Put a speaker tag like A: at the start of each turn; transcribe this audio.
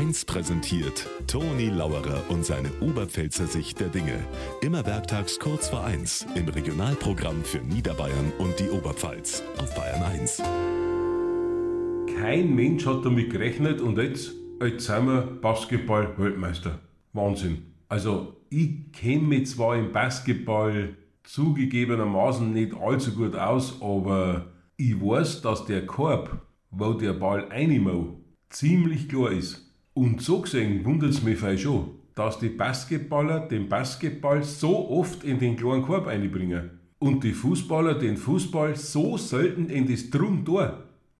A: 1 präsentiert Toni Lauerer und seine Oberpfälzer Sicht der Dinge. Immer werktags kurz vor 1 im Regionalprogramm für Niederbayern und die Oberpfalz auf Bayern 1.
B: Kein Mensch hat damit gerechnet und jetzt, jetzt sind wir Basketball-Weltmeister. Wahnsinn. Also, ich kenne mich zwar im Basketball zugegebenermaßen nicht allzu gut aus, aber ich weiß, dass der Korb, wo der Ball reinmacht, ziemlich klar ist. Und so gesehen wundert es mich vielleicht schon, dass die Basketballer den Basketball so oft in den kleinen Korb einbringen und die Fußballer den Fußball so selten in das Drum Tor.